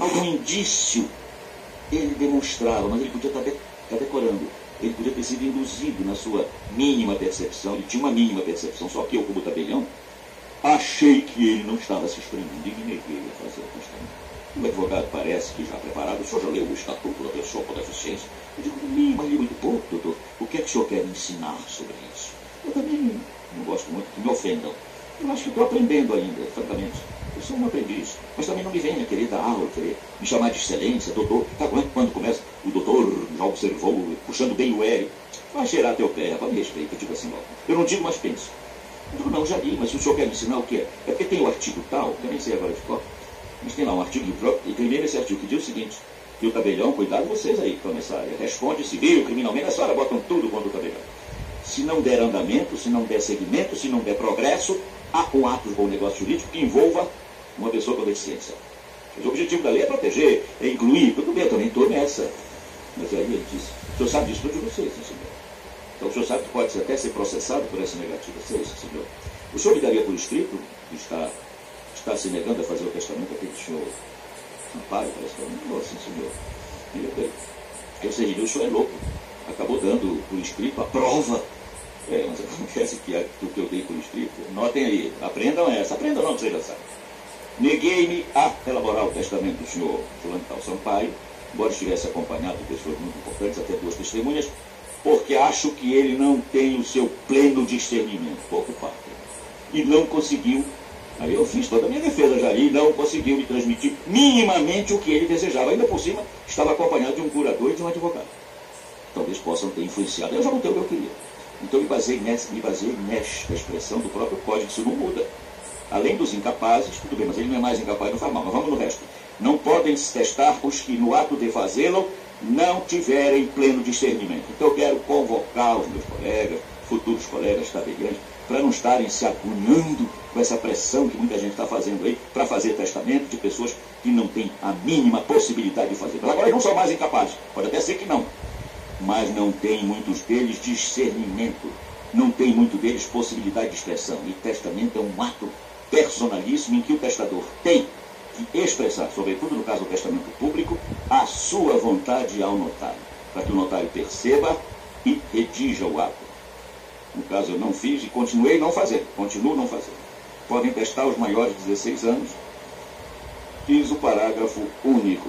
algum indício ele demonstrava, mas ele podia estar, de, estar decorando. Ele podia ter sido induzido na sua mínima percepção, ele tinha uma mínima percepção, só que eu, como tabelião, achei que ele não estava se exprimindo e me neguei a fazer o testamento. O advogado parece que já preparado, o senhor já leu o Estatuto da Pessoa com Deficiência? Eu digo, li, mas li muito pouco, doutor. O que é que o senhor quer me ensinar sobre isso? Eu também não gosto muito que me ofendam. Eu acho que estou aprendendo ainda, francamente. Eu sou um aprendiz, mas também não me venha querer dar aula, querer me chamar de excelência, doutor. Tá quando começa, o doutor já observou, puxando bem o R. Vai cheirar teu pé, rapaz, me respeita, digo assim, ó. Eu não digo, mas penso. Eu digo, não, já li, mas o senhor quer me ensinar o quê? É porque tem o artigo tal, que eu nem sei agora de qual, mas tem lá um artigo e primeiro esse artigo que diz o seguinte, que o tabelião, cuidado vocês aí que área, responde civil, criminalmente, essa hora botam tudo contra o tabelião. Se não der andamento, se não der seguimento, se não der progresso, há um ato de bom negócio jurídico que envolva uma pessoa com deficiência. O objetivo da lei é proteger, é incluir, tudo bem, eu também estou nessa. Mas aí ele disse, o senhor sabe disso, de vocês, sim, senhor. Então o senhor sabe que pode até ser processado por essa negativa. Sim, senhor. O senhor me daria por escrito, que está, está se negando a fazer o testamento aquele senhor Amparo, parece que um negócio, sim, senhor. E eu falei, porque senhor, o senhor é louco. Acabou dando por escrito a prova é, mas acontece que o que eu dei por escrito, notem aí, aprendam essa, aprendam não, vocês já sabem. Neguei-me a elaborar o testamento do senhor Fulano Tal Sampaio, embora estivesse acompanhado de pessoas muito importantes, até duas testemunhas, porque acho que ele não tem o seu pleno discernimento, pouco parte. E não conseguiu, aí eu fiz toda a minha defesa já, e não conseguiu me transmitir minimamente o que ele desejava. Ainda por cima, estava acompanhado de um curador e de um advogado. Talvez possam ter influenciado. Eu já não tenho o que eu queria. Então me baseei, nessa, me baseei nesta expressão do próprio código, isso não muda. Além dos incapazes, tudo bem, mas ele não é mais incapaz, não faz mal, mas vamos no resto. Não podem se testar os que no ato de fazê-lo não tiverem pleno discernimento. Então eu quero convocar os meus colegas, futuros colegas tabelianos, para não estarem se agoniando com essa pressão que muita gente está fazendo aí para fazer testamento de pessoas que não têm a mínima possibilidade de fazer. Mas agora não são mais incapazes, pode até ser que não mas não tem muitos deles discernimento, não tem muito deles possibilidade de expressão. E testamento é um ato personalíssimo em que o testador tem que expressar, sobretudo no caso do testamento público, a sua vontade ao notário, para que o notário perceba e redija o ato. No caso, eu não fiz e continuei não fazendo, continuo não fazendo. Podem testar os maiores de 16 anos, diz o parágrafo único.